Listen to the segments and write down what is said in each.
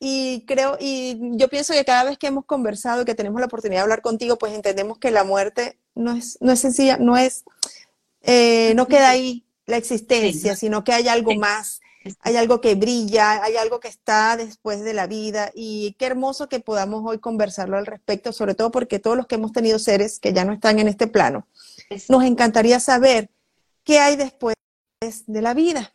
y creo, y yo pienso que cada vez que hemos conversado, que tenemos la oportunidad de hablar contigo, pues entendemos que la muerte no es, no es sencilla, no es, eh, no queda ahí la existencia, sino que hay algo más, hay algo que brilla, hay algo que está después de la vida y qué hermoso que podamos hoy conversarlo al respecto, sobre todo porque todos los que hemos tenido seres que ya no están en este plano, nos encantaría saber qué hay después de la vida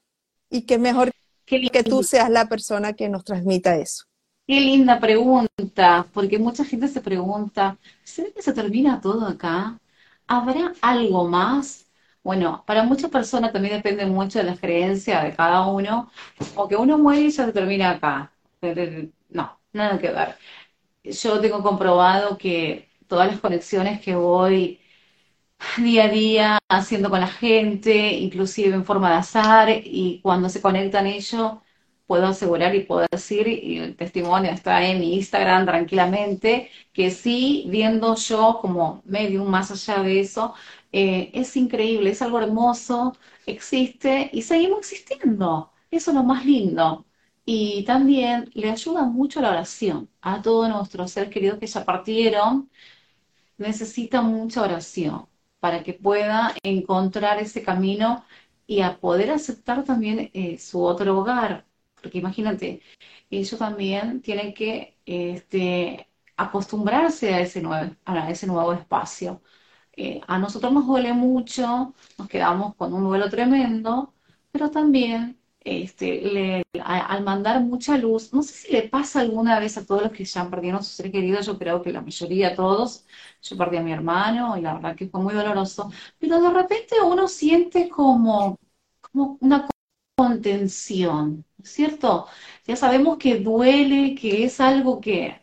y qué mejor que tú seas la persona que nos transmita eso. Qué linda pregunta, porque mucha gente se pregunta, ¿será que se termina todo acá? ¿Habrá algo más? Bueno, para muchas personas también depende mucho de la creencia de cada uno, o que uno muere y ya se termina acá. No, nada que ver. Yo tengo comprobado que todas las conexiones que voy día a día haciendo con la gente, inclusive en forma de azar, y cuando se conectan ellos, puedo asegurar y puedo decir, y el testimonio está en mi Instagram tranquilamente, que sí, viendo yo como medium más allá de eso, eh, es increíble, es algo hermoso, existe y seguimos existiendo. Eso es lo más lindo. Y también le ayuda mucho la oración a todos nuestros seres queridos que ya partieron. Necesitan mucha oración para que pueda encontrar ese camino y a poder aceptar también eh, su otro hogar. Porque imagínate, ellos también tienen que este, acostumbrarse a ese nuevo, a ese nuevo espacio. Eh, a nosotros nos duele mucho, nos quedamos con un duelo tremendo, pero también este, al mandar mucha luz, no sé si le pasa alguna vez a todos los que ya han perdido a su ser querido, yo creo que la mayoría, todos, yo perdí a mi hermano y la verdad que fue muy doloroso, pero de repente uno siente como, como una contención, ¿cierto? Ya sabemos que duele, que es algo que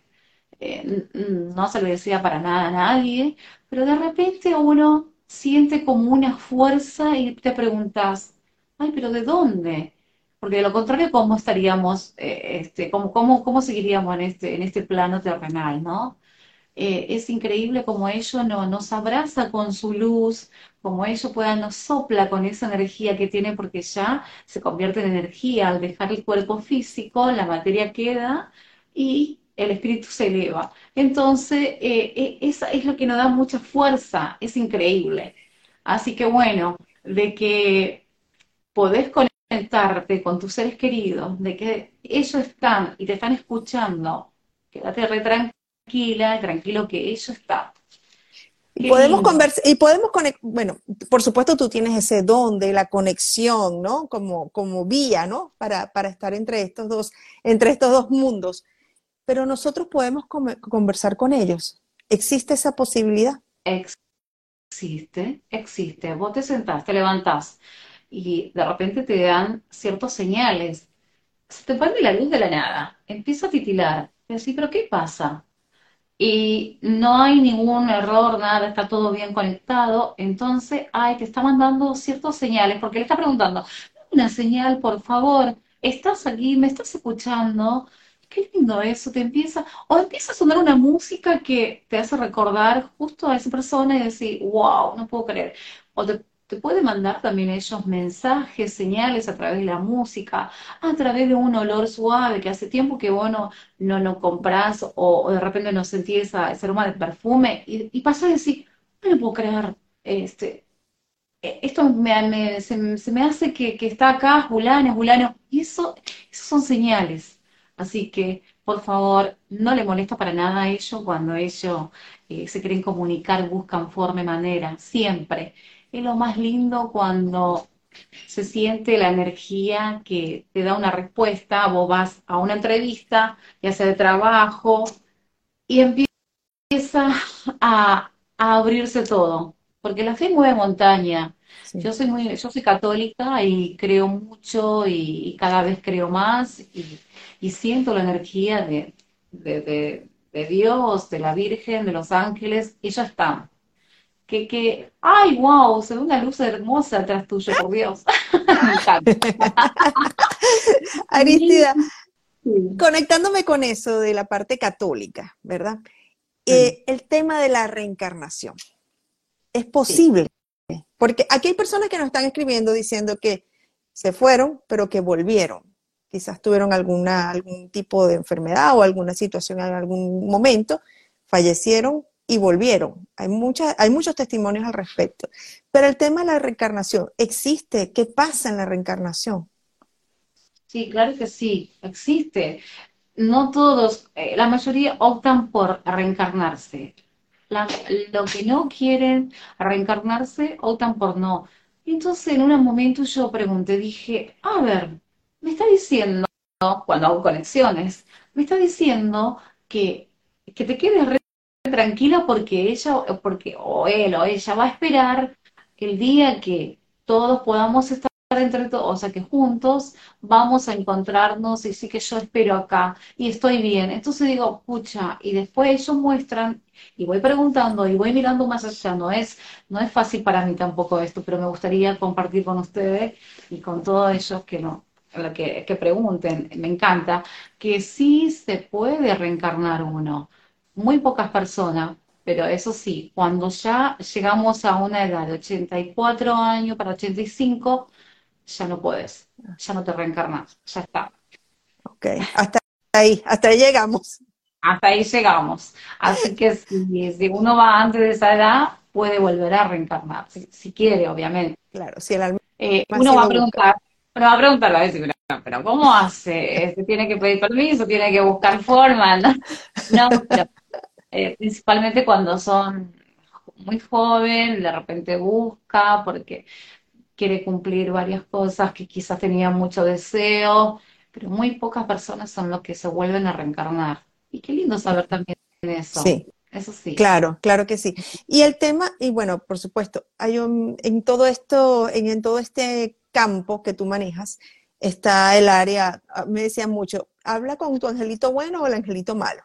eh, no se le decía para nada a nadie, pero de repente uno siente como una fuerza y te preguntas, ay, pero ¿de dónde? Porque de lo contrario, ¿cómo estaríamos, eh, este, cómo, cómo, cómo, seguiríamos en este, en este plano terrenal, ¿no? Eh, es increíble como ello no, nos abraza con su luz, como ello pueda, nos sopla con esa energía que tiene, porque ya se convierte en energía. Al dejar el cuerpo físico, la materia queda y el espíritu se eleva. Entonces, eh, esa es lo que nos da mucha fuerza, es increíble. Así que bueno, de que podés conectar conectarte con tus seres queridos, de que ellos están y te están escuchando, quédate re tranquila, tranquilo que ellos están. Y podemos conversar, y podemos conectar, bueno, por supuesto tú tienes ese don de la conexión, ¿no? Como, como vía, ¿no? Para, para estar entre estos dos, entre estos dos mundos. Pero nosotros podemos conversar con ellos. ¿Existe esa posibilidad? Existe, existe. Vos te sentás, te levantás, y de repente te dan ciertos señales. Se te prende la luz de la nada, empieza a titilar, y así, pero ¿qué pasa? Y no hay ningún error, nada, está todo bien conectado, entonces, ay, te está mandando ciertos señales, porque le está preguntando, una señal, por favor, estás aquí, me estás escuchando, qué lindo eso, te empieza, o empieza a sonar una música que te hace recordar justo a esa persona y decir, wow, no puedo creer, o te te puede mandar también ellos mensajes, señales a través de la música, a través de un olor suave que hace tiempo que vos no, no, compras o, de repente no sentís ese aroma de perfume y, y pasa a decir, no puedo creer, este, e, esto me, se, me hace que, está acá, Julano, Julano, y eso, eso son señales. Así que, por favor, no le molesta para nada a ellos cuando ellos eh, se quieren comunicar, buscan forma y manera, siempre. Es lo más lindo cuando se siente la energía que te da una respuesta, vos vas a una entrevista, ya sea de trabajo, y empieza a, abrirse todo, porque la fe mueve montaña. Yo soy muy, yo soy católica y creo mucho y, cada vez creo más y, siento la energía de, de, Dios, de la Virgen, de los ángeles, y ya está. Que, que, ay, wow, se ve una luz hermosa atrás tuyo, por Dios. Aristida, conectándome con eso de la parte católica, ¿verdad? Eh, el tema de la reencarnación. ¿Es posible? Porque aquí hay personas que nos están escribiendo diciendo que se fueron, pero que volvieron. Quizás tuvieron alguna, algún tipo de enfermedad o alguna situación en algún momento, fallecieron y volvieron. Hay, muchas, hay muchos testimonios al respecto. Pero el tema de la reencarnación, ¿existe? ¿Qué pasa en la reencarnación? Sí, claro que sí, existe. No todos, eh, la mayoría optan por reencarnarse. lo que no quieren reencarnarse optan por no. Entonces, en un momento yo pregunté, dije, a ver, me está diciendo, cuando hago conexiones, me está diciendo que, que te quedes tranquila porque ella, porque, o él o ella va a esperar el día que todos podamos estar entre todos, o sea que juntos vamos a encontrarnos y sí que yo espero acá y estoy bien. Entonces digo, pucha, y después ellos muestran y voy preguntando y voy mirando más allá. No es, no es fácil para mí tampoco esto, pero me gustaría compartir con ustedes y con todos ellos que no, que, que pregunten, me encanta, que sí se puede reencarnar uno. Muy pocas personas, pero eso sí, cuando ya llegamos a una edad de 84 años para 85, ya no puedes, ya no te reencarnas, ya está. Ok, hasta ahí, hasta ahí llegamos. Hasta ahí llegamos. Así que si, uno va antes de esa edad, puede volver a reencarnar, si, quiere, obviamente. Claro, si el alma eh, uno va a preguntar, uno va a preguntar a veces, pero ¿cómo hace? ¿Se tiene que pedir permiso? ¿Tiene que buscar forma? No, no pero eh, principalmente cuando son muy joven, de repente busca, porque quiere cumplir varias cosas que quizás tenía mucho deseo, pero muy pocas personas son los que se vuelven a reencarnar. Y qué lindo saber también eso. Sí. Eso sí. Claro, claro que sí. Y el tema, y bueno, por supuesto, hay un, en todo esto, en, en todo este campo que tú manejas, está el área, ah, me decían mucho, habla con tu angelito bueno o el angelito malo,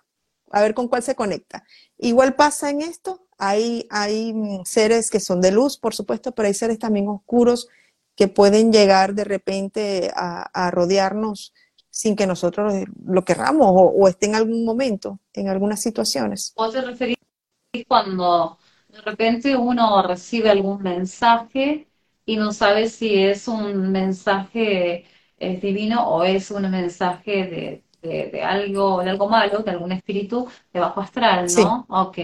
a ver con cuál se conecta. Igual pasa en esto, hay, hay seres que son de luz, por supuesto, pero hay seres también oscuros que pueden llegar de repente a, rodearnos sin que nosotros lo querramos o, esté en algún momento, en algunas situaciones. ¿Vos te referís cuando de repente uno recibe algún mensaje y no sabe si es un mensaje eh, divino o es un mensaje de, de, algo, de algo malo, de algún espíritu de bajo astral, ¿no? Ok.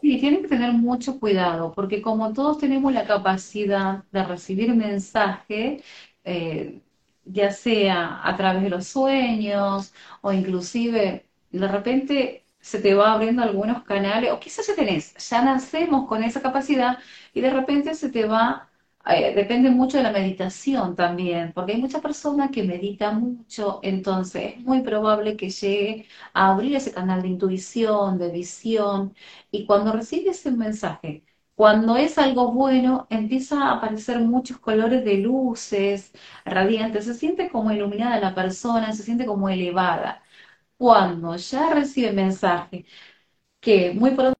Sí, tienen que tener mucho cuidado, porque como todos tenemos la capacidad de recibir mensaje, eh, ya sea a través de los sueños o inclusive de repente se te va abriendo algunos canales, o quizás ya tenés, ya nacemos con esa capacidad y de repente se te va eh, depende mucho de la meditación también, porque hay muchas personas que meditan mucho, entonces es muy probable que llegue a abrir ese canal de intuición, de visión, y cuando recibe ese mensaje, cuando es algo bueno, empieza a aparecer muchos colores de luces radiantes, se siente como iluminada la persona, se siente como elevada. Cuando ya recibe mensaje que muy pronto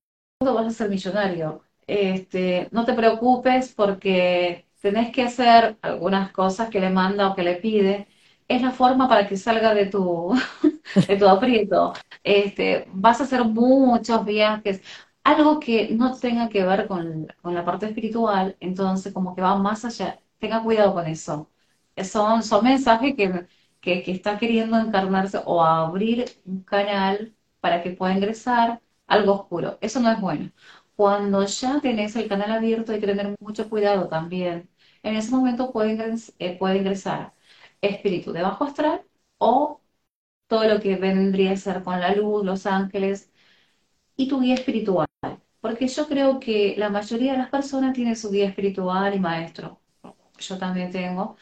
vas a ser millonario, este, no te preocupes porque tenés que hacer algunas cosas que le manda o que le pide. Es la forma para que salga de tu, de aprieto. Este, vas a hacer muchos viajes, algo que no tenga que ver con, la parte espiritual, entonces como que va más allá. Tenga cuidado con eso. Son, son mensajes que, que, que está queriendo encarnarse o abrir un canal para que pueda ingresar algo oscuro. Eso no es bueno. Cuando ya tenés el canal abierto hay que tener mucho cuidado también. En ese momento puede, eh, puede ingresar espíritu de bajo astral o todo lo que vendría a ser con la luz, los ángeles y tu guía espiritual. Porque yo creo que la mayoría de las personas tienen su guía espiritual y maestro. Yo también tengo.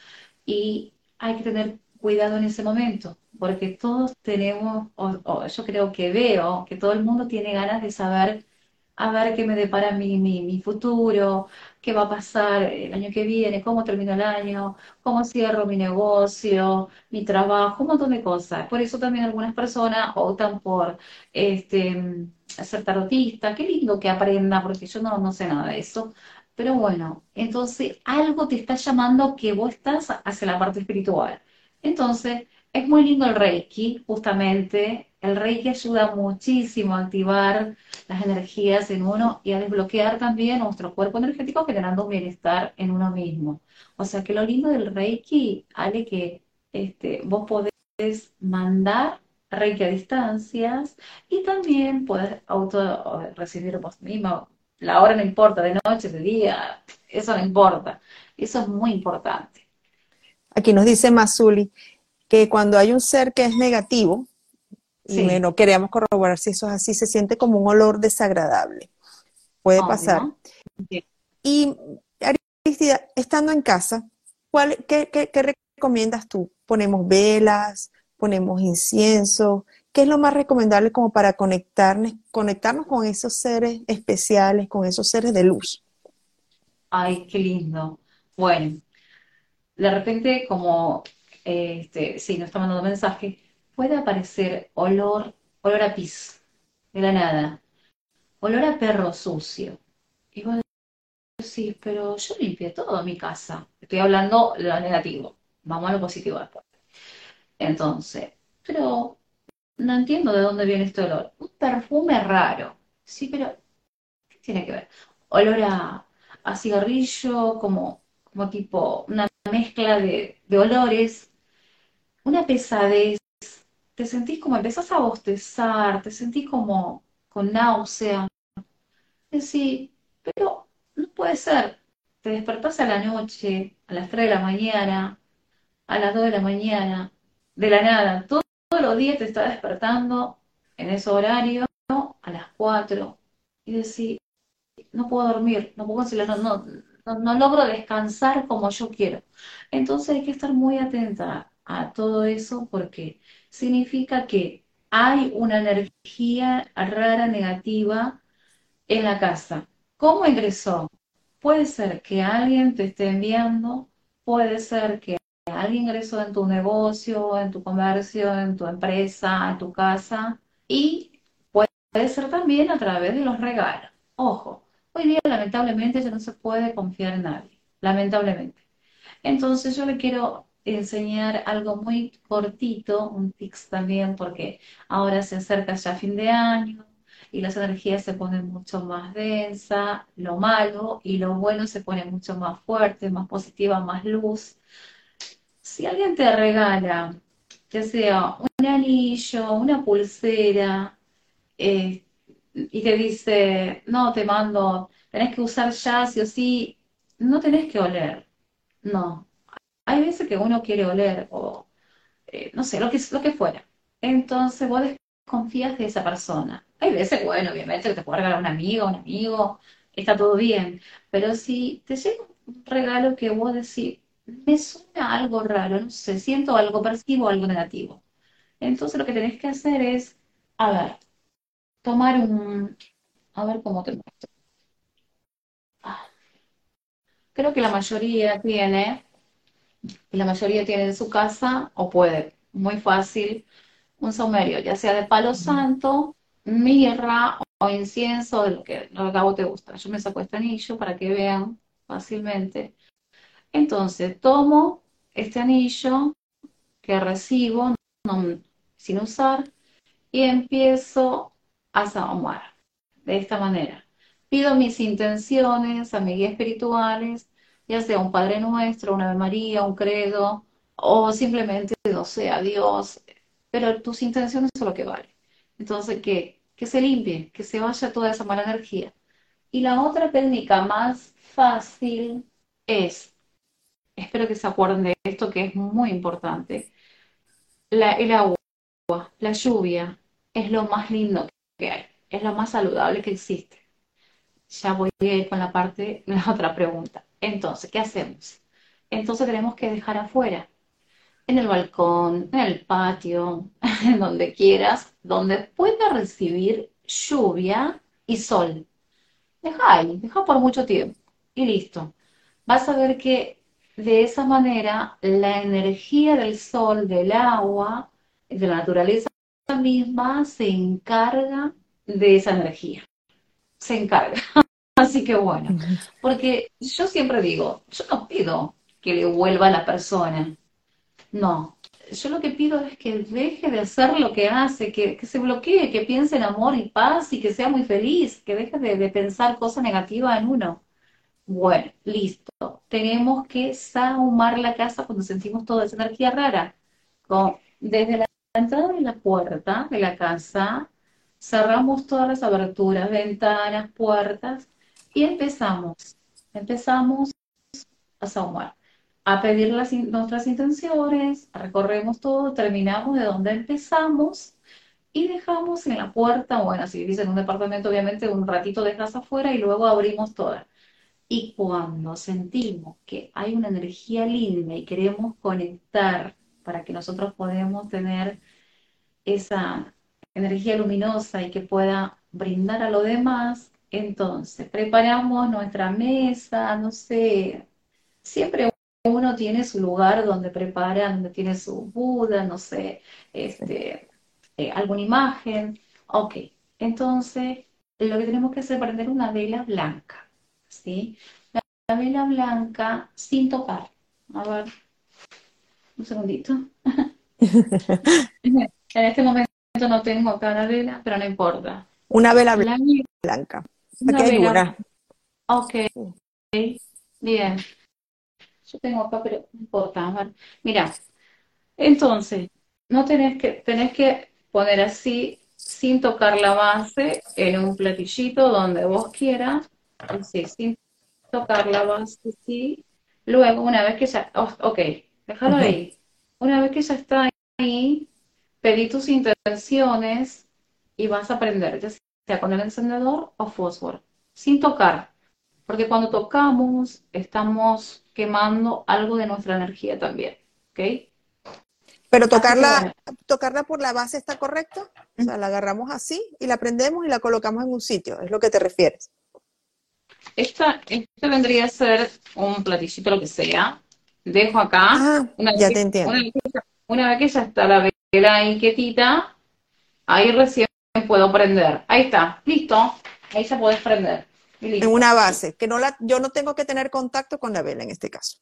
Y hay que tener cuidado en ese momento, porque todos tenemos, o yo creo que veo que todo el mundo tiene ganas de saber a ver qué me depara mi, mi, futuro, qué va a pasar el año que viene, cómo termino el año, cómo cierro mi negocio, mi trabajo, un montón de cosas. Por eso también algunas personas optan por este, ser tarotista. Qué lindo que aprenda, porque yo no, no sé nada de eso. Pero bueno, entonces algo te está llamando que vos estás hacia la parte espiritual. Entonces, es muy lindo el Reiki, justamente. El Reiki ayuda muchísimo a activar las energías en uno y a desbloquear también nuestro cuerpo energético generando un bienestar en uno mismo. O sea que lo lindo del Reiki, Ale, que este, vos podés mandar Reiki a distancias y también podés auto recibir vos mismo. La hora no importa, de noche, de día, eso no importa. Eso es muy importante. Aquí nos dice Mazuli, que cuando hay un ser que es negativo, y no queríamos corroborar si eso es así, se siente como un olor desagradable. Puede pasar. Y Aristida, estando en casa, ¿cuál, qué, recomiendas tú? ¿Ponemos velas? ¿Ponemos incienso? ¿Qué es lo más recomendable como para conectarnos, conectarnos con esos seres especiales, con esos seres de luz? Ay, qué lindo. Bueno, de repente como este, si no está mandando mensaje, puede aparecer olor, olor a pis, de la nada, olor a perro sucio. Y vos decís, pero yo limpié todo mi casa. Estoy hablando lo negativo, vamos a lo positivo después. Entonces, pero no entiendo de dónde viene este olor. Un perfume raro. Sí, pero ¿qué tiene que ver? Olor a, a cigarrillo, como, como tipo una mezcla de, de olores una pesadez, te sentís como empezás a bostezar, te sentís como con náusea. Decís, pero no puede ser. Te despertás a la noche, a las 3 de la mañana, a las 2 de la mañana, de la nada. Todo, todos los días te está despertando en ese horario, a las 4, y decís, no puedo dormir, no puedo no, no, no, no logro descansar como yo quiero. Entonces hay que estar muy atenta a todo eso porque significa que hay una energía rara negativa en la casa. ¿Cómo ingresó? Puede ser que alguien te esté enviando, puede ser que alguien ingresó en tu negocio, en tu comercio, en tu empresa, en tu casa y puede ser también a través de los regalos. Ojo, hoy día lamentablemente ya no se puede confiar en nadie, lamentablemente. Entonces yo le quiero enseñar algo muy cortito, un tips también, porque ahora se acerca ya fin de año y las energías se ponen mucho más densas, lo malo y lo bueno se pone mucho más fuerte, más positiva, más luz. Si alguien te regala, ya sea un anillo, una pulsera, eh, y te dice, no, te mando, tenés que usar ya, sí o sí, no tenés que oler. No, hay veces que uno quiere oler o eh, no sé, lo que, lo que fuera. Entonces vos desconfías de esa persona. Hay veces, bueno, obviamente que te puede regalar un amigo, un amigo, está todo bien. Pero si te llega un regalo que vos decís, me suena algo raro, no sé, siento algo, percibo algo negativo. Entonces lo que tenés que hacer es, a ver, tomar un, a ver cómo te muestro. Ah. Creo que la mayoría tiene la mayoría tiene en su casa o puede, muy fácil, un saumerio, ya sea de palo santo, mirra o incienso, de lo que, lo que a vos te gusta. Yo me saco este anillo para que vean fácilmente. Entonces, tomo este anillo que recibo sin usar y empiezo a saumar de esta manera. Pido mis intenciones a mis guías espirituales ya sea un Padre Nuestro, una Ave María, un credo, o simplemente, no sea Dios, pero tus intenciones son lo que vale. Entonces, que, que se limpie, que se vaya toda esa mala energía. Y la otra técnica más fácil es, espero que se acuerden de esto que es muy importante, la, el agua, la lluvia, es lo más lindo que hay, es lo más saludable que existe. Ya voy a con la parte, la otra pregunta. Entonces, ¿qué hacemos? Entonces tenemos que dejar afuera, en el balcón, en el patio, en donde quieras, donde pueda recibir lluvia y sol. Deja ahí, deja por mucho tiempo. y listo. Vas a ver que de esa manera la energía del sol, del agua, de la naturaleza misma se encarga de esa energía. Se encarga. Así que bueno, porque yo siempre digo, yo no pido que le vuelva a la persona. No, yo lo que pido es que deje de hacer lo que hace, que, se bloquee, que piense en amor y paz y que sea muy feliz, que deje de, pensar cosas negativas en uno. Bueno, listo. Tenemos que sahumar la casa cuando sentimos toda esa energía rara. Con, desde la entrada de la puerta de la casa, cerramos todas las aberturas, ventanas, puertas y empezamos. Empezamos a sahumar a pedir las, nuestras intenciones, recorremos todo, terminamos de donde empezamos y dejamos en la puerta, bueno, si vivís en un departamento, obviamente un ratito dejas afuera y luego abrimos toda. Y cuando sentimos que hay una energía linda y queremos conectar para que nosotros podamos tener esa energía luminosa y que pueda brindar a lo demás, entonces preparamos nuestra mesa, no sé, siempre uno tiene su lugar donde prepara, donde tiene su Buda, no sé, este, eh, alguna imagen. Ok, entonces lo que tenemos que hacer es prender una vela blanca, ¿sí? La, vela blanca sin tocar. A ver, un segundito. en este momento no tengo acá la vela, pero no importa. Una vela blanca. Una vela. Ok, bien. Yo tengo acá, pero no importa. Mira, entonces, no tenés que, tenés que poner así, sin tocar la base, en un platillito donde vos quieras, así, sin tocar la base, sí. Luego, una vez que ya, oh, ok, déjalo ahí. Una vez que ya está ahí, pedí tus intenciones y vas a prender, ya sea con el encendedor o fósforo, sin tocar. Porque cuando tocamos, estamos quemando algo de nuestra energía también, ¿ok? Pero tocarla, tocarla por la base está correcto, o sea, la agarramos así y la prendemos y la colocamos en un sitio, es lo que te refieres. Esta, esta vendría a ser un platillito, lo que sea. Dejo acá. Ah, una ya te entiendo. Una vez, que ya está la vela inquietita, ahí recién puedo prender. Ahí está, listo. Ahí ya puedes prender. En una base, que no la, yo no tengo que tener contacto con la vela en este caso.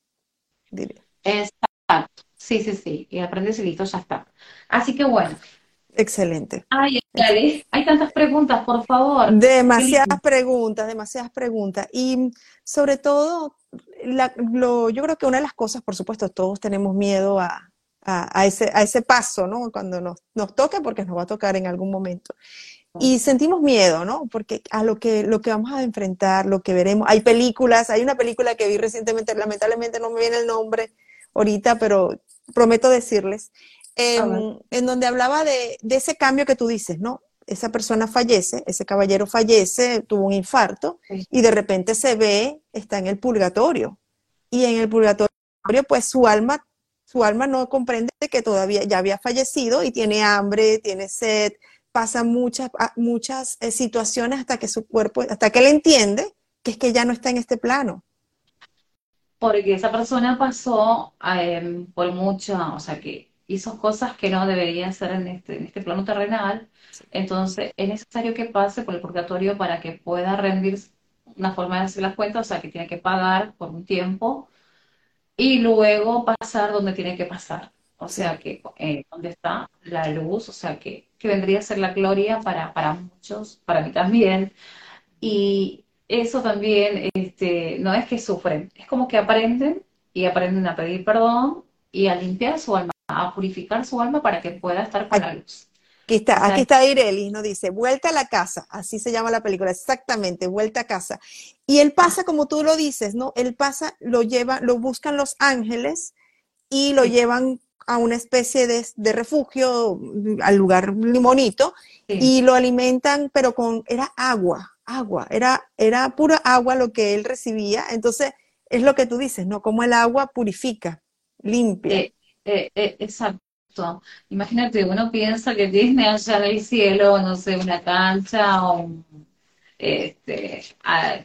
Exacto. Sí, sí, sí. Y aprendes y listo, ya está. Así que bueno. Excelente. Ay, hay tantas preguntas, por favor. Demasiadas preguntas, demasiadas preguntas. Y sobre todo, lo, yo creo que una de las cosas, por supuesto, todos tenemos miedo a, a, ese, a ese paso, ¿no? Cuando nos, nos toque, porque nos va a tocar en algún momento. Y sentimos miedo, ¿no? Porque a lo que, lo que vamos a enfrentar, lo que veremos. Hay películas, hay una película que vi recientemente, lamentablemente no me viene el nombre ahorita, pero prometo decirles, en, donde hablaba de, ese cambio que tú dices, ¿no? Esa persona fallece, ese caballero fallece, tuvo un infarto y de repente se ve, está en el purgatorio. Y en el purgatorio, pues su alma, su alma no comprende que todavía ya había fallecido y tiene hambre, tiene sed, pasa muchas, muchas eh, situaciones hasta que su cuerpo, hasta que él entiende que es que ya no está en este plano. Porque esa persona pasó por mucho, o sea, que hizo cosas que no debería hacer en este, en este plano terrenal. Entonces, es necesario que pase por el purgatorio para que pueda rendir una forma de hacer las cuentas, o sea, que tiene que pagar por un tiempo y luego pasar donde tiene que pasar. O sea, que eh, donde está la luz, o sea, que que vendría a ser la gloria para, para muchos, para mí también. Y eso también este, no es que sufren, es como que aprenden y aprenden a pedir perdón y a limpiar su alma, a purificar su alma para que pueda estar con la luz. Aquí está, aquí está Irelis, nos dice, vuelta a la casa, así se llama la película, exactamente, vuelta a casa. Y él pasa como tú lo dices, ¿no? Él pasa, lo lleva, lo buscan los ángeles y lo llevan a una especie de, refugio, al lugar limonito, y lo alimentan, pero con, era agua, agua, era, era pura agua lo que él recibía. Entonces, es lo que tú dices, ¿no? Como el agua purifica, limpia. Eh, eh, eh, exacto. Imagínate, uno piensa que tiene allá en el cielo, no sé, una cancha o Este,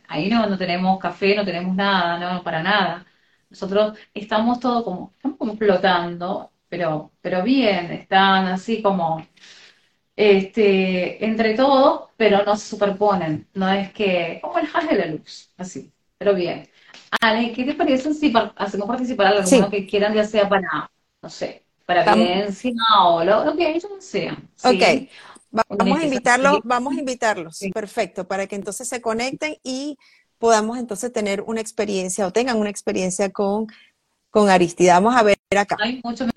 ahí no, no tenemos café, no tenemos nada, no, para nada. Nosotros estamos todo como, estamos como flotando, pero, pero bien, están así como este, entre todos, pero no se superponen. No es que, como el haz de la luz, así, pero bien. Ale, ¿qué te parece si hacemos participar a alguno que quieran, ya sea para, no sé, para evidencia o lo, que ellos sean? Ok. Vamos a invitarlos, vamos a invitarlos, perfecto, para que entonces se conecten y podamos entonces tener una experiencia o tengan una experiencia con, con Aristida. Vamos a ver acá. Hay muchos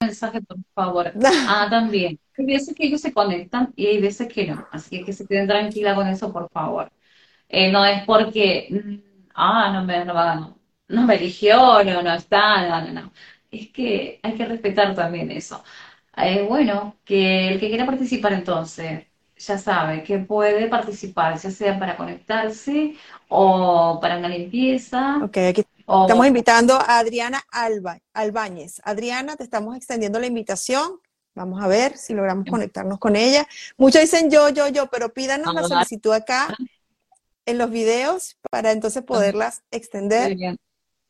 mensajes, por favor. Ah, también. Hay veces que ellos se conectan y hay veces que no, así que se queden tranquila con eso, por favor. Eh, no es porque, mm, ah, no me, no, no me eligió, no, no está, no, no, no. Es que hay que respetar también eso. Eh, bueno, que el que quiera participar entonces, ya sabe que puede participar, ya sea para conectarse o para una limpieza. Ok, aquí estamos invitando a Adriana Alba, Albáñez. Adriana, te estamos extendiendo la invitación. Vamos a ver si logramos conectarnos con ella. Muchos dicen yo, yo, yo, pero pídanos la solicitud acá en los videos para entonces poderlas extender.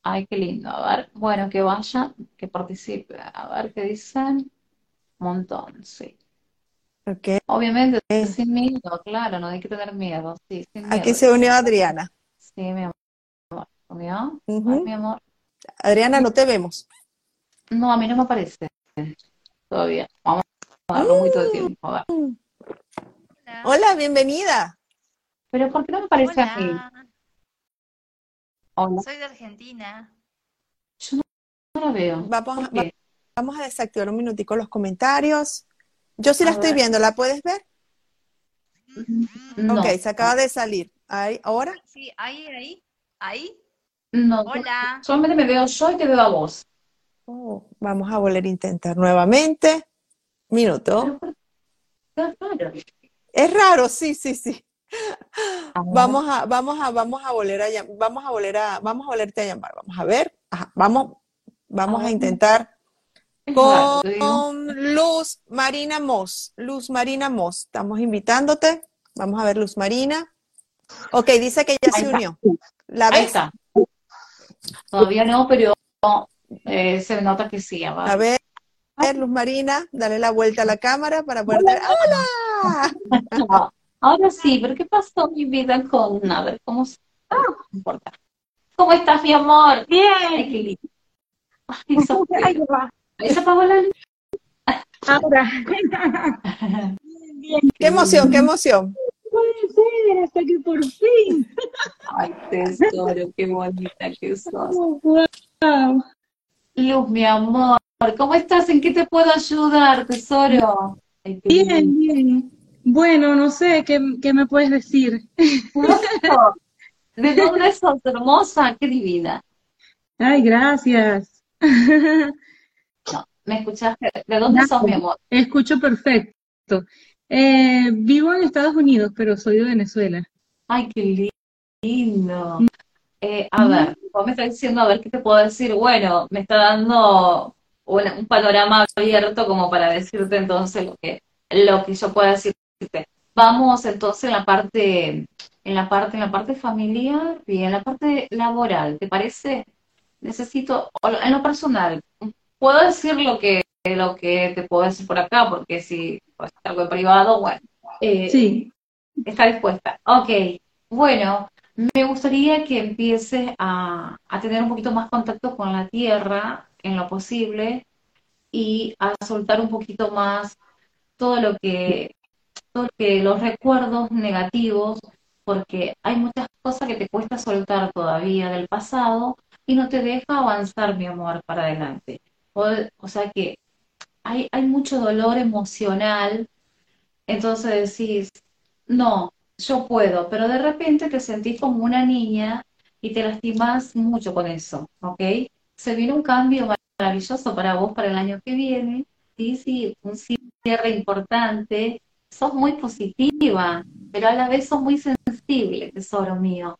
Ay, qué lindo. A ver, bueno, que vaya, que participe. A ver qué dicen montón, sí. Okay. Obviamente, sin miedo, claro, no hay que tener miedo. Sí, Aquí se unió Adriana. Sí, mi amor. ¿Unió? mi amor. Adriana, no te vemos. No, a mí no me aparece todavía. Vamos a darlo muy todo el tiempo. Hola. Hola, bienvenida. Pero ¿por qué no me aparece a mí? Hola. Soy de Argentina. Yo no, la veo. Vamos, Vamos a desactivar un minutico los comentarios. Yo sí la estoy viendo, ¿la puedes ver? No. Ok, se acaba de salir. ¿Ahí, ¿Ahora? Sí, ahí, ahí, ahí. No, Hola. Solamente me veo yo y te veo a vos. Oh, vamos a volver a intentar nuevamente. Minuto. Es raro. Es raro, sí, sí, sí. Vamos a, vamos a, vamos a volver a vamos a volver a, vamos a volverte a llamar. Vamos a ver. vamos, vamos a intentar con Luz Marina Moss. Luz Marina Moss, estamos invitándote. Vamos a ver Luz Marina. Ok, dice que ya se unió. ¿La ves? Todavía no, pero eh, se nota que sí. A ver, Luz Marina, dale la vuelta a la cámara para poder ver. ¡Hola! Ahora sí, pero ¿qué pasó mi vida con, a ver, cómo ah, no importa. ¿Cómo estás, mi amor? Bien. Ay, qué lindo. Ay, Ahí se apagó la luz. Ahora. Qué emoción, qué emoción. Puede ser, hasta que por fin. Ay, tesoro, qué bonita que sos. wow. Luz, mi amor, ¿cómo estás? ¿En qué te puedo ayudar, tesoro? bien, bien. Bueno, no sé, ¿qué, qué me puedes decir? ¿De dónde sos, hermosa? Qué divina. Ay, gracias. ¿Me escuchaste? ¿De dónde sos, mi amor? Escucho perfecto. Eh, vivo en Estados Unidos, pero soy de Venezuela. Ay, qué lindo. Eh, a ver, vos me estás diciendo, a ver qué te puedo decir. Bueno, me está dando un, panorama abierto como para decirte entonces lo que, lo que yo pueda Vamos entonces en la parte, en la parte, en la parte familiar y en la parte laboral, ¿te parece? Necesito, en lo personal, puedo decir lo que, lo que te puedo decir por acá, porque si pues, algo en privado, bueno. Eh, sí. Está dispuesta. Ok, bueno, me gustaría que empieces a, a tener un poquito más contacto con la tierra en lo posible y a soltar un poquito más todo lo que, que los recuerdos negativos, porque hay muchas cosas que te cuesta soltar todavía del pasado y no te deja avanzar, mi amor, para adelante. O, sea que hay, hay mucho dolor emocional, entonces decís, no, yo puedo, pero de repente te sentís como una niña y te lastimas mucho con eso, ¿ok? Se viene un cambio maravilloso para vos para el año que viene, sí, sí, un cierre importante, sos muy positiva, pero a la vez sos muy sensible, tesoro mío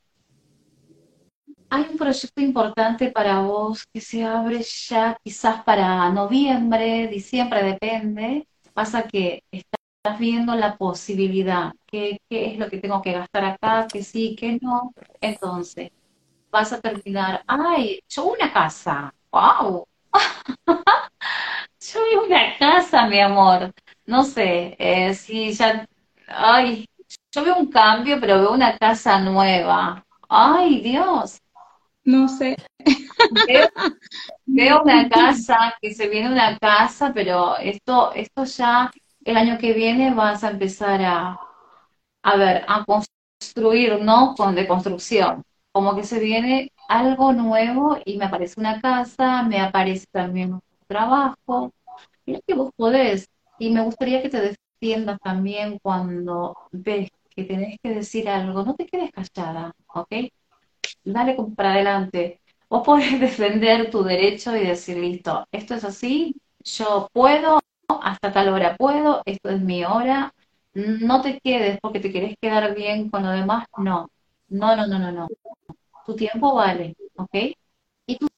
hay un proyecto importante para vos que se abre ya quizás para noviembre, diciembre, depende. Pasa que está estás viendo la posibilidad, qué, qué es lo que tengo que gastar acá, que sí, que no. Entonces, vas a terminar, ay, yo una casa, wow. yo una casa, mi amor. No sé, eh, si ya, ay, yo veo un cambio, pero veo una casa nueva. Ay, Dios. No sé. Veo, una casa, que se viene una casa, pero esto, esto ya el año que viene vas a empezar a, a ver, a construir, ¿no? Con de construcción. Como que se viene algo nuevo y me aparece una casa, me aparece también un trabajo. Mira que vos podés. Y me gustaría que te defiendas también cuando ves que tenés que decir algo. No te quedes callada, ¿ok? Dale para adelante. Vos podés defender tu derecho y decir, listo, esto es así, yo puedo, hasta tal hora puedo, esto es mi hora. No te quedes porque te querés quedar bien con lo demás. No, no, no, no, no, no. Tu tiempo vale, ¿ok? Y tu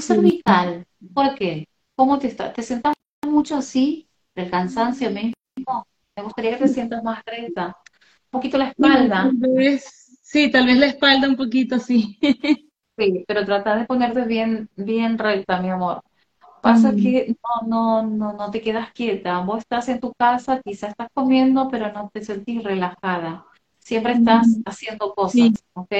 cervical, ¿por qué? ¿Cómo te estás? ¿Te sentás mucho así, del cansancio mismo? Me gustaría que te sientas más recta. Un poquito la espalda. Sí, tal vez la espalda un poquito, sí. Sí, pero trata de ponerte bien, bien recta, mi amor. Pasa mm. que no, no, no, no te quedas quieta. Vos estás en tu casa, quizás estás comiendo, pero no te sentís relajada. Siempre estás mm. haciendo cosas, ¿ok?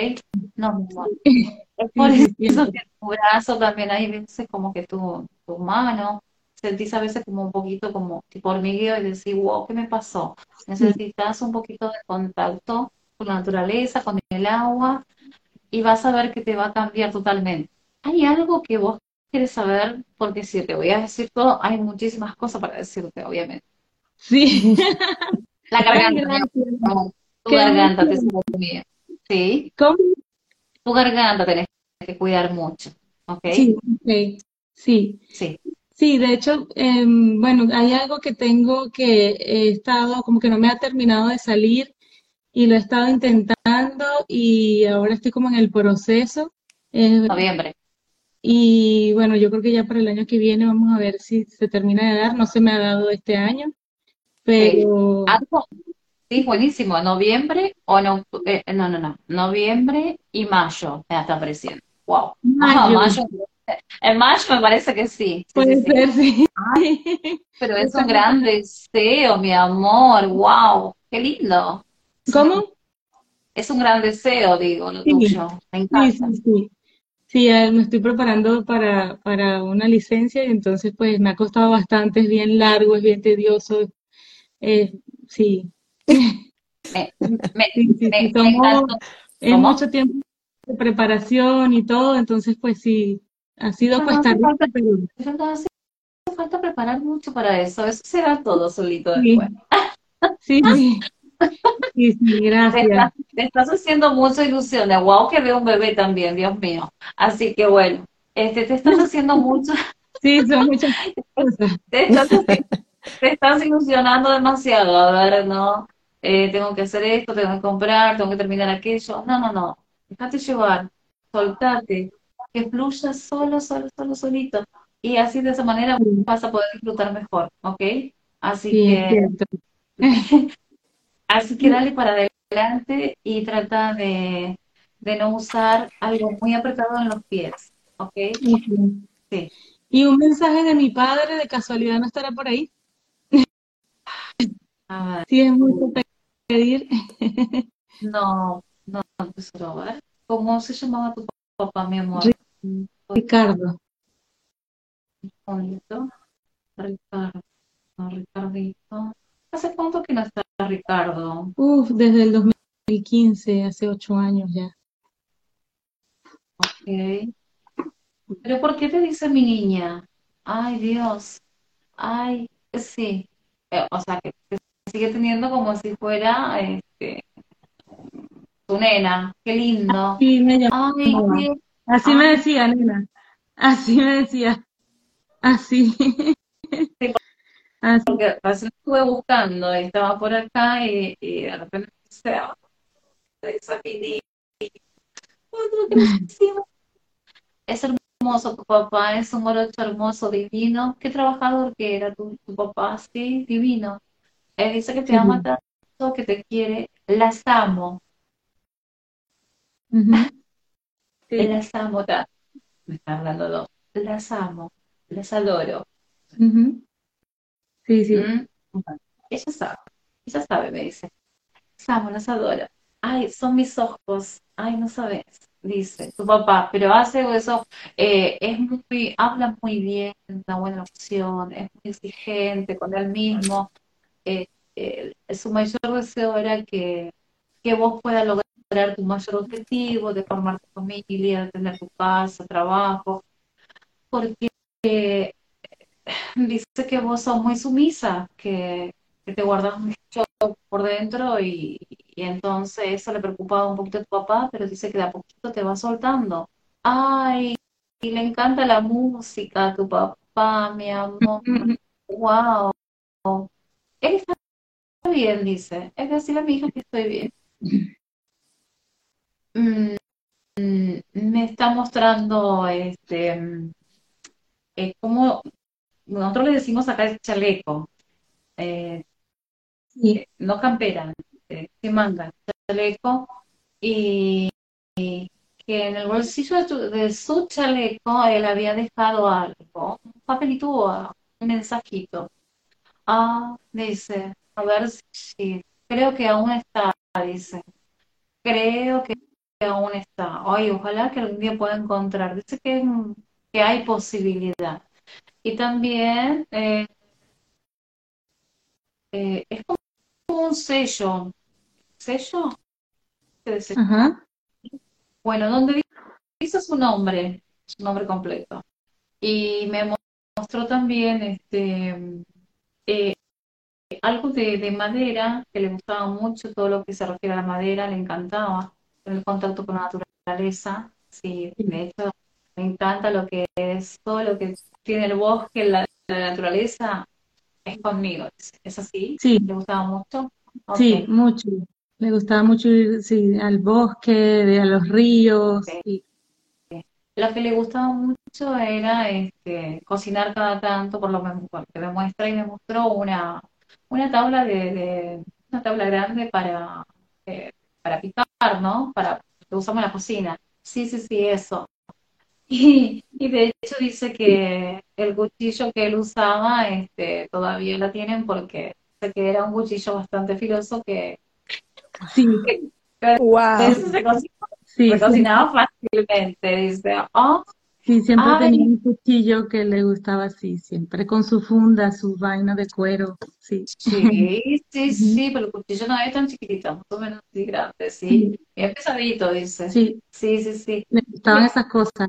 No, no. Es por eso que tu brazo también veces como que tu, tu mano, sentís a veces como un poquito como tipo hormigueo y decís, wow, ¿qué me pasó? Necesitas un poquito de contacto con la naturaleza, con el agua, y vas a ver que te va a cambiar totalmente. ¿Hay algo que vos quieres saber? Porque si te voy a decir todo, hay muchísimas cosas para decirte, obviamente. Sí. La garganta. Tu garganta te ¿Sí? ¿Cómo? Tu garganta tenés que cuidar mucho. ¿Ok? Sí, okay. sí. Sí. Sí, de hecho, em, bueno, hay algo que tengo que he estado, como que no me ha terminado de salir y lo he estado intentando y ahora estoy como en el proceso. Noviembre. Y bueno, yo creo que ya para el año que viene vamos a ver si se termina de dar. No se me ha dado este año, pero... Sí, buenísimo. Noviembre o no, eh, no, no, no. Noviembre y mayo me está apareciendo. Wow. Mayo. En mayo me parece que sí. Puede ser, sí. pero es un gran deseo, mi amor. Wow. Qué lindo. ¿Cómo? Es un gran deseo, digo, lo tuyo. Me encanta. Sí, sí, sí. me estoy preparando para, para una licencia y entonces pues me ha costado bastante, es bien largo, es bien tedioso. Eh, sí. Me, me, es mucho tiempo de preparación y todo, entonces pues sí, ha sido no, cuesta pero... hace falta preparar mucho para eso, eso será todo solito después. Sí, sí. Sí, sí, gracias. Te estás, haciendo mucha ilusión. Wow, que veo un bebé también, Dios mío. Así que bueno, este, te estás haciendo mucho. Sí, son muchas cosas. Te estás, te estás ilusionando demasiado. A ver, no, eh, tengo que hacer esto, tengo que comprar, tengo que terminar aquello. No, no, no. Déjate llevar, soltate, que fluya solo, solo, solo, solito. Y así de esa manera vas a poder disfrutar mejor, ¿ok? Así que Así que dale para adelante y trata de, no usar algo muy apretado en los pies, ¿ok? Sí. ¿Y un mensaje de mi padre de casualidad no estará por ahí? Sí, es mucho pedir. no, no, no. ¿Cómo se llamaba tu papá, mi amor? Ricardo. Ricardo. Ricardo. Ricardito. ¿Hace cuánto que no está Ricardo? Uf, desde el 2015, hace ocho años ya. Ok. ¿Pero por qué te dice mi niña? Ay, Dios. Ay, sí. Eh, o sea, que, sigue teniendo como si fuera este, tu nena. Qué lindo. Así me Así me decía, nena. Así me decía. Así. Ah, Porque recién estuve buscando y estaba por acá y, de repente se esa Es hermoso tu papá, es un morocho hermoso, divino. Qué trabajador que era tu, tu papá, sí, divino. Él dice que te ama tanto, que te quiere. Las amo. Las amo tanto. Me está hablando dos. Las amo. Las adoro. Sí, sí. ¿Mm? Ella sabe. Ella sabe, me dice. Las amo, las adoro. Ay, son mis ojos. Ay, no sabes dice tu papá, pero hace eso, eh, es muy, habla muy bien, una buena opción, es muy exigente con él mismo. Eh, eh, su mayor deseo era que, que vos puedas lograr tu mayor objetivo de formar tu familia, de tener tu casa, trabajo, porque dice que vos sos muy sumisa, que, que te guardas mucho por dentro y, entonces eso le preocupaba un poquito a tu papá, pero dice que de a poquito te va soltando. Ay, y le encanta la música a tu papá, mi amor. wow. Él está bien, dice. Es decir a mi hija que estoy bien. Mm, mm, me está mostrando este eh, como nosotros le decimos acá el chaleco. Eh, eh, no campera, eh, manga, chaleco, y, que en el bolsillo de, su chaleco él había dejado algo, un papelito, un mensajito. Ah, dice, a ver si, creo que aún está, dice, creo que aún está. Ay, ojalá que algún día pueda encontrar. Dice que, que hay posibilidad. Y también eh, eh, es como un sello. ¿Sello? Bueno, donde dice su nombre, su nombre completo. Y me mostró también este eh, algo de, madera, que le gustaba mucho todo lo que se refiere a la madera, le encantaba el contacto con la naturaleza. Sí, de hecho, me encanta lo que es todo lo que tiene el bosque, la naturaleza, es conmigo. ¿Es así? Sí. ¿Le gustaba mucho? Sí, mucho. Le gustaba mucho ir sí, al bosque, de, a los ríos. Lo que le gustaba mucho era este, cocinar cada tanto, por lo menos porque me muestra y me mostró una, una tabla de, una tabla grande para, eh, para picar, ¿no? Para que usamos en la cocina. Sí, sí, sí, eso. Y, de hecho dice que el cuchillo que él usaba este, todavía la tienen porque que era un cuchillo bastante filoso que, sí. wow. se, cocinaba, fácilmente. Dice, oh, sí, siempre tenía un cuchillo que le gustaba así, siempre con su funda, su vaina de cuero. Sí, sí, sí, sí, pero el cuchillo no es tan chiquitito, más o menos así grande, sí. Bien pesadito, dice. Sí, sí, sí. sí. Le gustaban esas cosas.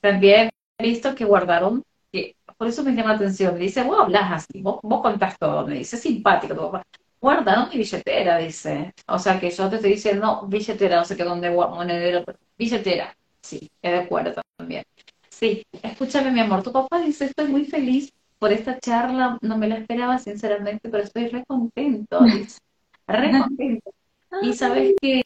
También he visto que guardaron, que por eso me llama la atención. Me dice, vos hablas así, vos, vos contás todo. Me dice, simpático tu papá. Guardaron mi billetera, dice. O sea que yo te estoy diciendo billetera, no sé qué dónde guardo, monedero. Billetera, sí, he de acuerdo también. Sí, escúchame, mi amor. Tu papá dice, estoy muy feliz por esta charla. No me la esperaba, sinceramente, pero estoy re contento, dice. Re contento. Y sabes que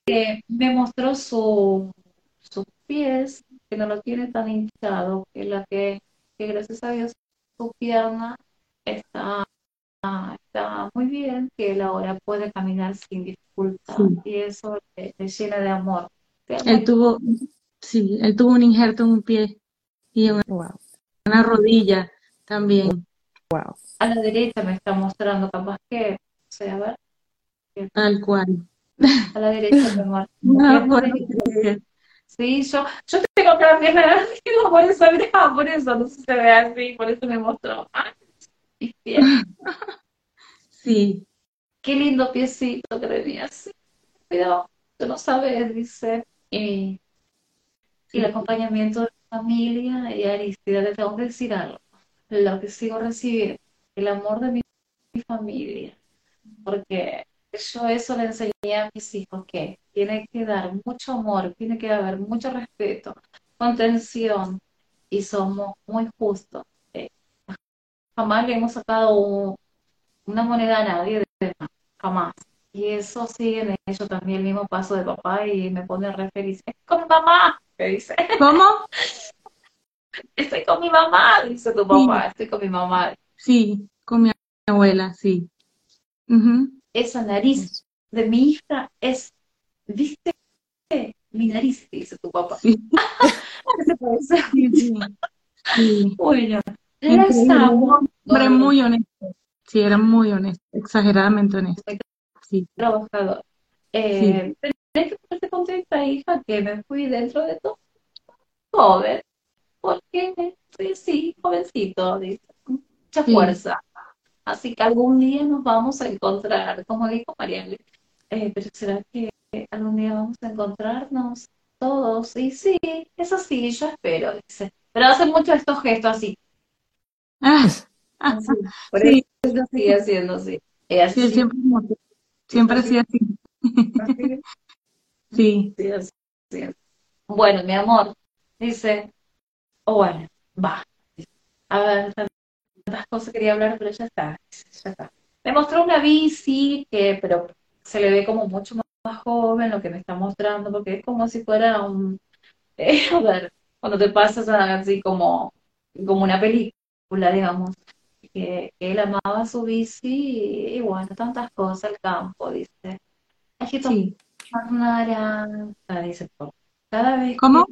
me mostró su, sus pies que no lo tiene tan hinchado, que la que, que gracias a Dios su pierna está, está muy bien, que él ahora puede caminar sin dificultad y eso le, llena de amor. Él tuvo, sí, él tuvo un injerto en un pie y en una, rodilla también. Wow. A la derecha me está mostrando, capaz que, o sea, a ver. Tal cual. A la derecha, mi amor. No, Sí, yo, yo tengo que la pierna por eso, por eso no se ve así, por eso me mostró. Sí. Qué lindo piecito que tenía así. Cuidado, tú no sabes, dice. Y el acompañamiento de la familia y Aristida, le tengo que decir algo. Lo que sigo recibiendo, el amor de mi, mi familia. Porque yo eso le enseñé a mis hijos que tiene que dar mucho amor, tiene que haber mucho respeto, contención y somos muy justos. Eh, jamás le hemos sacado una moneda a nadie de más, jamás. Y eso sigue en ello también el mismo paso de papá y me pone re feliz. con mamá, me dice. ¿Cómo? Estoy con mi mamá, dice tu papá, estoy con mi mamá. Sí, con mi abuela, sí. esa nariz de mi hija es, ¿viste? Mi nariz, dice tu papá. Sí. Sí, Bueno, era hombre muy honesto. Sí, era muy honesto, exageradamente honesto. Sí. Trabajador. Eh, Pero es que ponerte contenta, hija, que me fui dentro de todo joven, porque soy así, jovencito, dice, mucha fuerza. Así que algún día nos vamos a encontrar, como dijo Marielle. Eh, pero ¿será que algún día vamos a encontrarnos todos? Y sí, es así, yo espero, dice. Pero hace mucho estos gestos así. Ah, así. Por sí. eso sigue haciendo así. Sí, siempre, siempre así. así. Sí. sí así. Bueno, mi amor, dice, oh, bueno, va. A ver, tantas cosas quería hablar, pero ya está, ya está. Me mostró una bici que, pero se le ve como mucho más joven lo que me está mostrando, porque es como si fuera un, eh, a ver, cuando te pasas así como, como una película, digamos, que, él amaba su bici y, bueno, tantas cosas, el campo, dice. Hay que tomar naranja, dice, cada vez ¿Cómo?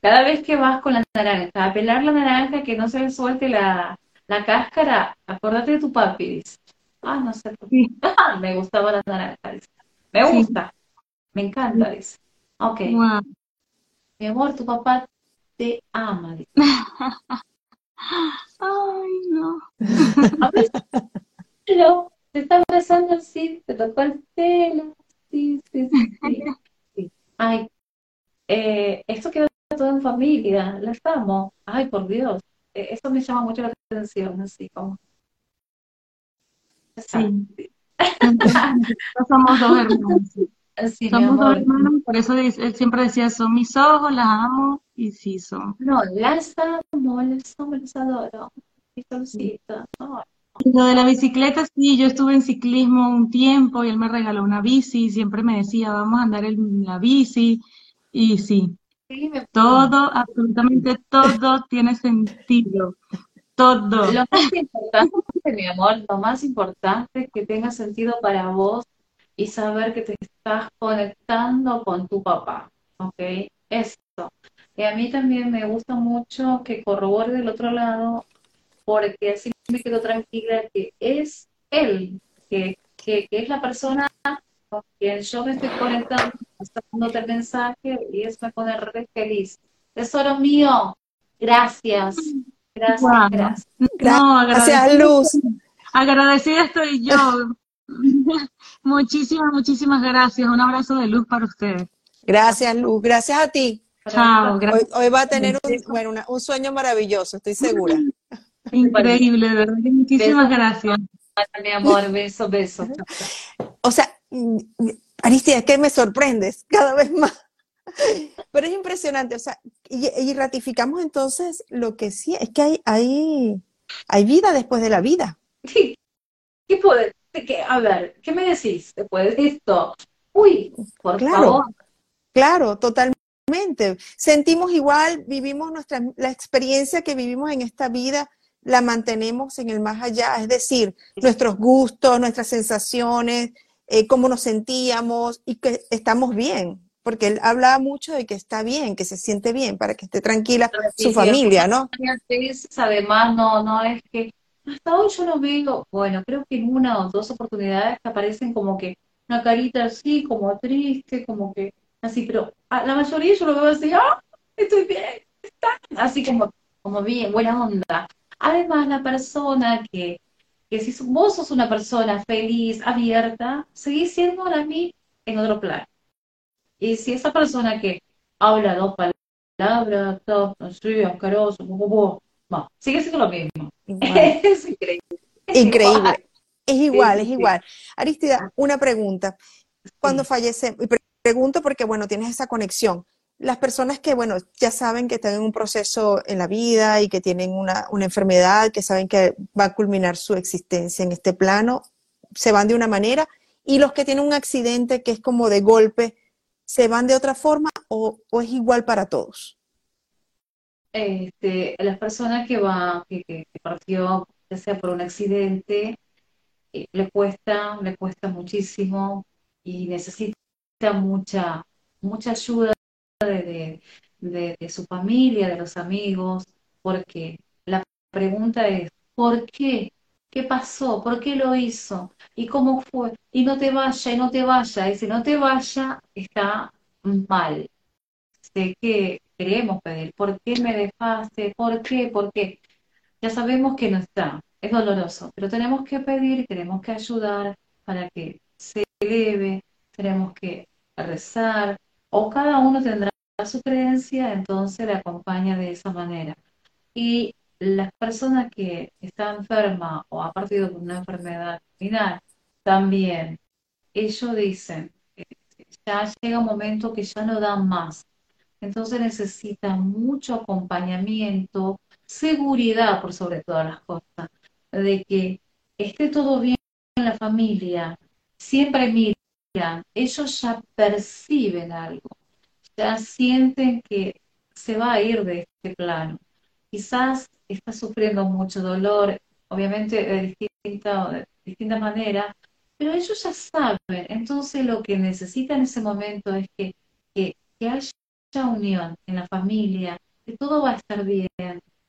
cada vez que vas con la naranja, a pelar la naranja, que no se le suelte la, la cáscara, acordate de tu papi, dice. Ah, no sé por qué. me gustaba la naranja, dice. Me gusta, me encanta, dice. Ok. Mi amor, tu papá te ama, dice. Ay, no. A ver, pero te está abrazando así, te tocó el pelo, sí, sí, sí. sí. Ay, eh, esto quedó todo en familia, la estamos. Ay, por Dios. E, eso me llama mucho la atención, así como. Sí. somos dos hermanos. somos dos hermanos, por eso él siempre decía, son mis ojos, las amo, y sí son. No, las amo, las amo, las adoro. Mi Y lo de la bicicleta, sí, yo estuve en ciclismo un tiempo y él me regaló una bici, y siempre me decía, vamos a andar en la bici, y sí, todo, absolutamente todo tiene sentido. Todo. Lo más importante, mi amor, lo más importante es que tenga sentido para vos y saber que te estás conectando con tu papá. ¿Ok? Esto. Y a mí también me gusta mucho que corrobore del otro lado, porque así me quedo tranquila que es él, que, que, que es la persona con quien yo me estoy conectando dándote el mensaje y eso me pone re feliz. Tesoro mío, gracias. Gracias, gracias. No, gracias, Luz. Agradecida estoy yo. muchísimas, muchísimas gracias. Un abrazo de luz para ustedes. Gracias, Luz. Gracias a ti. Chao, gracias. Hoy, va a tener un, bueno, un sueño maravilloso, estoy segura. Increíble, de verdad. Muchísimas gracias. Mi amor, beso, beso. O sea, Aristide, es que me sorprendes cada vez más. Pero es impresionante, o sea, y, ratificamos entonces lo que sí, es que hay, hay, hay vida después de la vida. Sí. ¿Qué puede, qué, a ver, ¿qué me decís después de esto? Uy, por claro, favor. Claro, totalmente. Sentimos igual, vivimos nuestra, la experiencia que vivimos en esta vida, la mantenemos en el más allá, es decir, nuestros gustos, nuestras sensaciones, eh, cómo nos sentíamos y que estamos bien, porque él hablaba mucho de que está bien, que se siente bien, para que esté tranquila su familia, ¿no? Además, no, no es que hasta hoy yo no veo, bueno, creo que en una o dos oportunidades que aparecen como que una carita así, como triste, como que así, pero a la mayoría yo lo veo así, ¡ah! Estoy bien, está así como, como bien, buena onda. Además, la persona que que si vos sos una persona feliz, abierta, seguís siendo a mí en otro plan. Y si esa persona que habla dos palabras, todo así, asqueroso, no, sigue siendo lo mismo. es increíble. increíble. Es igual, es igual. Aristida, una pregunta. Cuando fallece, y pregunto porque, bueno, tienes esa conexión las personas que, bueno, ya saben que están en un proceso en la vida y que tienen una, enfermedad, que saben que va a culminar su existencia en este plano, se van de una manera, y los que tienen un accidente que es como de golpe, ¿se van de otra forma o, es igual para todos? Este, las personas que que, que, partió, ya sea por un accidente, eh, le cuesta, le cuesta muchísimo y necesita mucha, mucha ayuda de, su familia, de los amigos, porque la pregunta es, ¿por qué? ¿Qué pasó? ¿Por qué lo hizo? ¿Y cómo fue? Y no te vaya, y no te vaya. Y si no te vaya, está mal. Sé que queremos pedir, ¿por qué me dejaste? ¿Por qué? ¿Por qué? Ya sabemos que no está, es doloroso, pero tenemos que pedir, tenemos que ayudar para que se eleve, tenemos que rezar, o cada uno tendrá su creencia, entonces le acompaña de esa manera. Y las personas que están enfermas o ha partido con una enfermedad final, también, ellos dicen, ya llega un momento que ya no dan más. Entonces necesitan mucho acompañamiento, seguridad por sobre todas las cosas, de que esté todo bien en la familia, siempre miran, ellos ya perciben algo, ya sienten que se va a ir de este plano. Quizás está sufriendo mucho dolor, obviamente de distinta, de distinta manera, pero ellos ya saben, entonces lo que necesitan en ese momento es que, que, haya unión en la familia, que todo va a estar bien,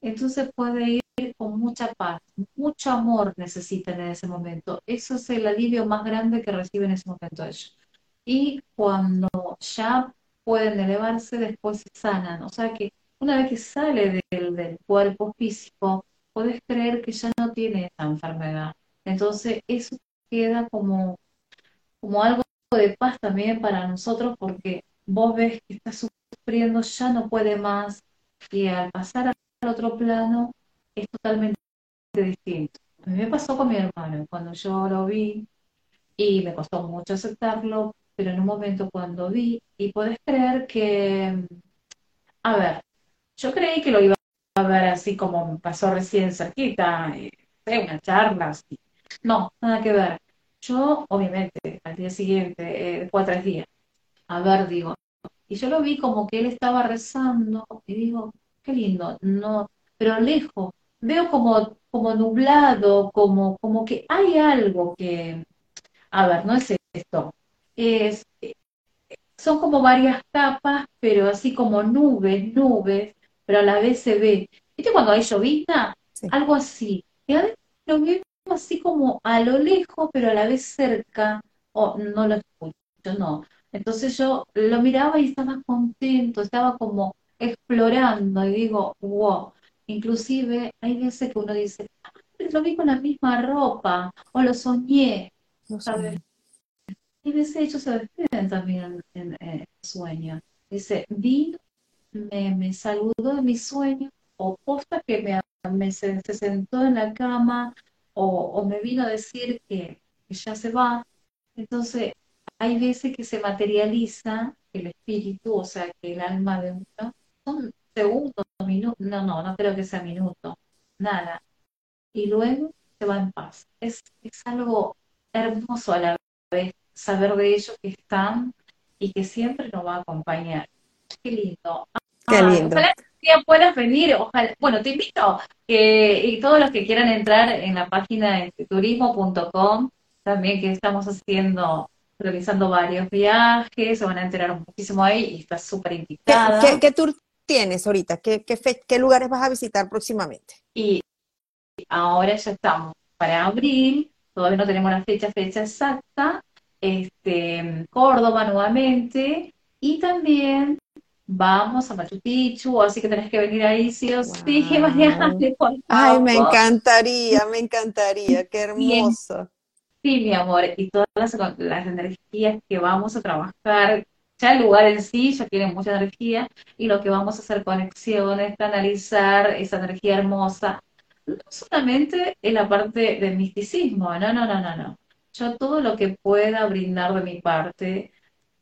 entonces puede ir con mucha paz, mucho amor necesitan en ese momento. Eso es el alivio más grande que reciben en ese momento ellos. Y cuando ya pueden elevarse, después se sanan. O sea que una vez que sale del, del cuerpo físico, puedes creer que ya no tiene esa enfermedad. Entonces eso queda como, como algo de paz también para nosotros porque vos ves que está sufriendo, ya no puede más y al pasar al otro plano es totalmente distinto. A mí me pasó con mi hermano, cuando yo lo vi y me costó mucho aceptarlo, pero en un momento cuando vi, y podés creer que, a ver, yo creí que lo iba a ver así como pasó recién cerquita, eh, una charla, no, nada que ver. Yo, obviamente, al día siguiente, eh, tres días, a ver, digo, y yo lo vi como que él estaba rezando, y digo, qué lindo, no, pero lejos, veo como, como nublado, como, como que hay algo que, a ver, no es esto, es, son como varias capas, pero así como nubes, nubes, pero a la vez se ve. ¿Viste cuando hay llovizna? Algo así. Y a veces lo veo así como a lo lejos, pero a la vez cerca, o no lo escucho, no. Entonces yo lo miraba y estaba contento, estaba como explorando y digo, wow. Inclusive hay veces que uno dice, ah, lo vi con la misma ropa o lo soñé, ¿sabes? Y veces ellos se despiden también en, en, sueño. Dice, vino, me, me saludó en mi sueño, o posta que me, me se, sentó en la cama, o, me vino a decir que, ya se va. Entonces, hay veces que se materializa el espíritu, o sea, que el alma de uno, son segundos, minutos, no, no, no creo que sea minuto, nada. Y luego se va en paz. Es, es algo hermoso a la vez saber de ellos que están y que siempre nos va a acompañar. Qué lindo. Qué lindo puedas venir, ojalá, bueno, te invito y todos los que quieran entrar en la página de turismo.com, también que estamos haciendo, realizando varios viajes, se van a enterar muchísimo ahí y está súper invitada. ¿Qué, qué, tour tienes ahorita? ¿Qué, qué, ¿Qué lugares vas a visitar próximamente? Y ahora ya estamos para abril, todavía no tenemos la fecha, fecha exacta, este, Córdoba nuevamente, y también vamos a Machu Picchu, así que tenés que venir ahí sí o sí, mañana. Ay, me encantaría, me encantaría, qué hermoso. Sí, mi amor, y todas las, energías que vamos a trabajar, ya el lugar en sí ya tiene mucha energía, y lo que vamos a hacer conexiones, canalizar esa energía hermosa, no solamente en la parte del misticismo, no, no, no, no, no. Yo todo lo que pueda brindar de mi parte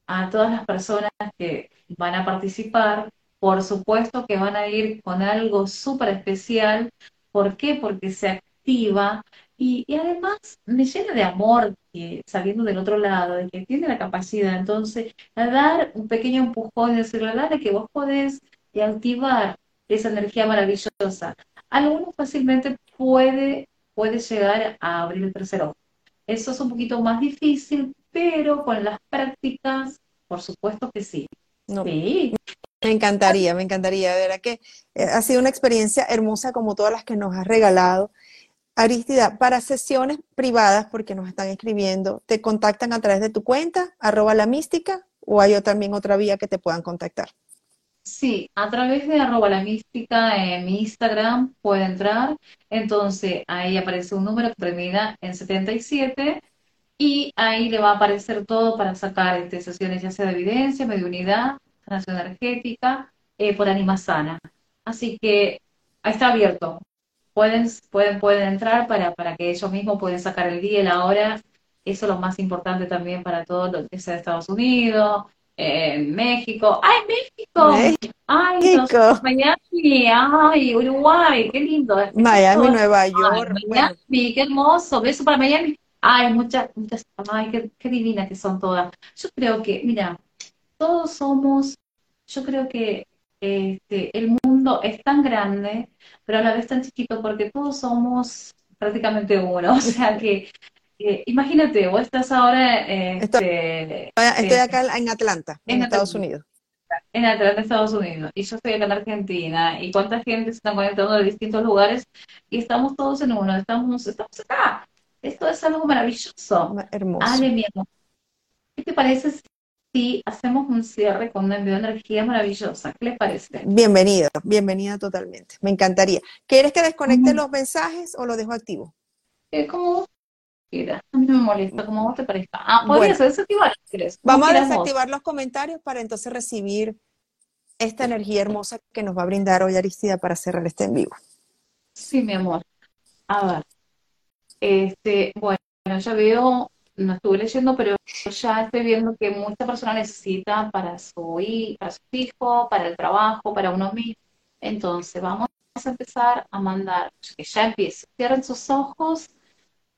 a todas las personas que van a participar, por supuesto que van a ir con algo súper especial. ¿Por qué? Porque se activa y, además me llena de amor que sabiendo del otro lado, de que tiene la capacidad, entonces, a dar un pequeño empujón y decirle, dale que vos podés activar esa energía maravillosa. Alguno fácilmente puede, puede llegar a abrir el tercer ojo. Eso es un poquito más difícil, pero con las prácticas, por supuesto que sí. Sí. Me encantaría, me encantaría. De verdad que eh, ha sido una experiencia hermosa como todas las que nos has regalado. Aristida, para sesiones privadas, porque nos están escribiendo, ¿te contactan a través de tu cuenta, arroba la mística, o hay también otra vía que te puedan contactar? Sí, a través de arroba la mística en mi Instagram puede entrar. Entonces ahí aparece un número que termina en 77 y ahí le va a aparecer todo para sacar este, sesiones ya sea de evidencia, mediunidad, sanación energética, eh, por Anima Sana. Así que ahí está abierto. Pueden, pueden, pueden entrar para, para que ellos mismos pueden sacar el día y la hora. Eso es lo más importante también para todo lo que sea de Estados Unidos, en México, ¡ay, México! ¡Ay, México. Miami! ¡Ay, Uruguay! ¡Qué lindo! Miami, Nueva York. Miami, qué hermoso. Beso para Miami. Ay, muchas, muchas, ay, qué, qué divinas que son todas. Yo creo que, mira, todos somos, yo creo que este, el mundo es tan grande, pero a la vez tan chiquito, porque todos somos prácticamente uno. O sea que eh, imagínate, vos estás ahora... Este, estoy, acá en Atlanta, en, Estados Unidos. En Atlanta, Estados Unidos. Y yo estoy acá en Argentina. ¿Y cuánta gente se está conectando de distintos lugares? Y estamos todos en uno, estamos, estamos acá. Esto es algo maravilloso. Hermoso. Ale, mi amor. ¿Qué te parece si hacemos un cierre con una envío de energía maravillosa? ¿Qué les parece? Bienvenido, bienvenida totalmente. Me encantaría. ¿Quieres que desconecte los mensajes o lo dejo activo? Eh, como a mí no me molesta, como vos te parezca. Ah, podrías desactivar Vamos a desactivar los comentarios para entonces recibir esta energía hermosa que nos va a brindar hoy Aristida para cerrar este en vivo. Sí, mi amor. A ver. Este, bueno, ya veo, no estuve leyendo, pero ya estoy viendo que mucha persona necesita para su, para su hijo, para el trabajo, para uno mismo. Entonces, vamos a empezar a mandar, que ya empiece. Cierren sus ojos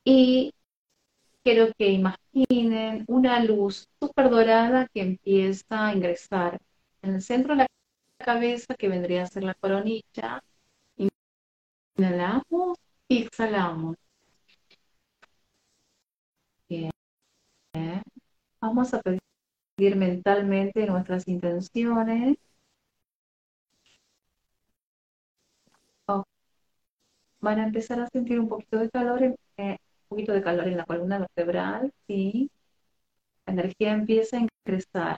y quiero que imaginen una luz súper dorada que empieza a ingresar en el centro de la cabeza, que vendría a ser la coronilla. Inhalamos y exhalamos. Bien. Vamos a pedir mentalmente nuestras intenciones. Oh. Van a empezar a sentir un poquito de calor eh, poquito de calor en la columna vertebral, ¿sí? La energía empieza a ingresar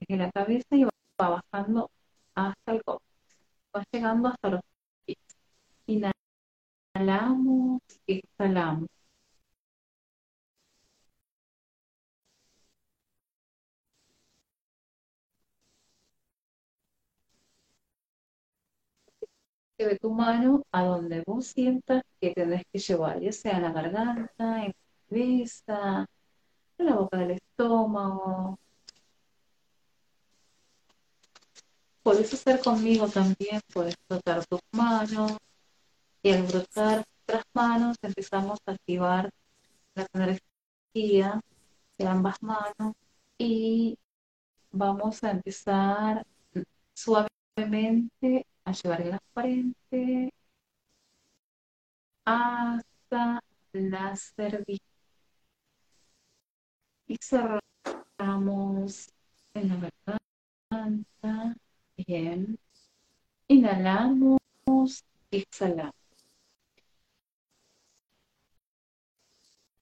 desde la cabeza y va bajando hasta el coxis. Va llegando hasta los pies. Inhalamos y exhalamos. Lleve tu mano a donde vos sientas que tenés que llevar, ya sea en la garganta, en la cabeza, en la boca del estómago. Puedes hacer conmigo también, puedes frotar tus manos y al frotar nuestras manos empezamos a activar la energía de ambas manos y vamos a empezar suavemente a llevar la frente hasta la cerviz. Y cerramos en la garganta. Bien. Inhalamos, exhalamos.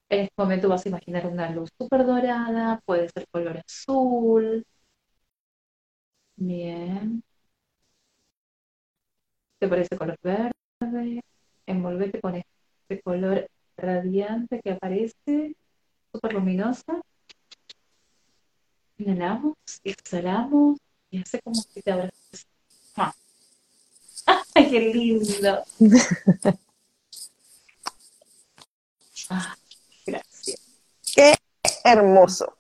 En este momento vas a imaginar una luz súper dorada, puede ser color azul. Bien te parece color verde, envolvete con este color radiante que aparece, súper luminosa. Inhalamos, exhalamos y hace como si te abras. ¡Ay, qué lindo! Ah, gracias. Qué hermoso.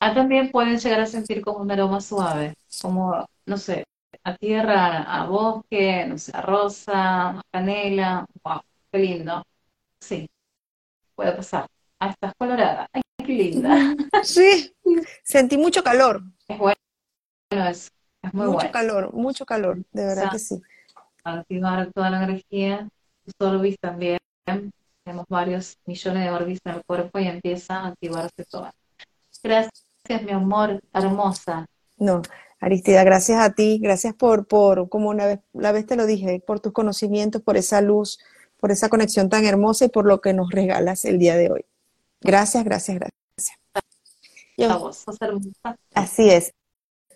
Ah, también pueden llegar a sentir como un aroma suave, como, no sé, a tierra, a bosque, no sé, a rosa, a canela, wow, qué lindo. Sí, puede pasar. Ah, estás colorada. Ay, qué linda. Sí, sentí mucho calor. Es bueno, es, es muy mucho calor, mucho calor, de verdad que sí. Activar toda la energía, sorbis también, tenemos varios millones de órbitas en el cuerpo y empieza a activarse todo. Gracias, mi amor, hermosa. No, Aristida, gracias a ti, gracias por, por, como una vez, la vez te lo dije, por tus conocimientos, por esa luz, por esa conexión tan hermosa y por lo que nos regalas el día de hoy. Gracias, gracias, gracias. Hermosa. Así es.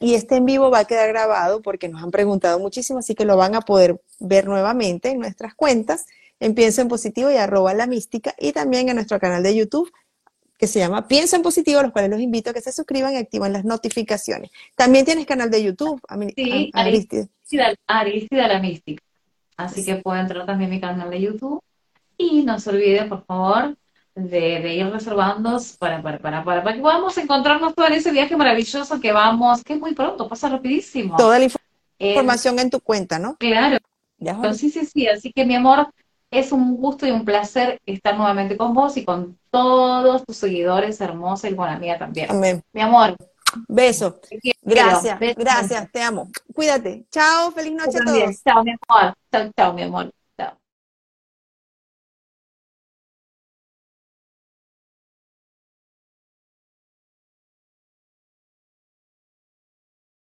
Y este en vivo va a quedar grabado porque nos han preguntado muchísimo, así que lo van a poder ver nuevamente en nuestras cuentas, en Pienso en Positivo y arroba la mística, y también en nuestro canal de YouTube, que se llama Pienso en Positivo, los cuales los invito a que se suscriban y activen las notificaciones. También tienes canal de YouTube, sí, Aristida. Aristida, la Mística. Así que pueden entrar también en mi canal de YouTube. Y no se olviden, por favor, de, ir reservando para, para, para, para, que podamos encontrarnos todo en ese viaje maravilloso que vamos, que es muy pronto, pasa rapidísimo. Toda la eh, información en tu cuenta, ¿no? Claro. sí, sí, sí. Así que, mi amor, es un gusto y un placer estar nuevamente con vos y con todos tus seguidores hermosos y con la mía también. Amén. Mi amor. Beso. Gracias, gracias, te amo. Cuídate. Chao, feliz noche a todos. Chao, mi amor. Chao, chao, mi amor.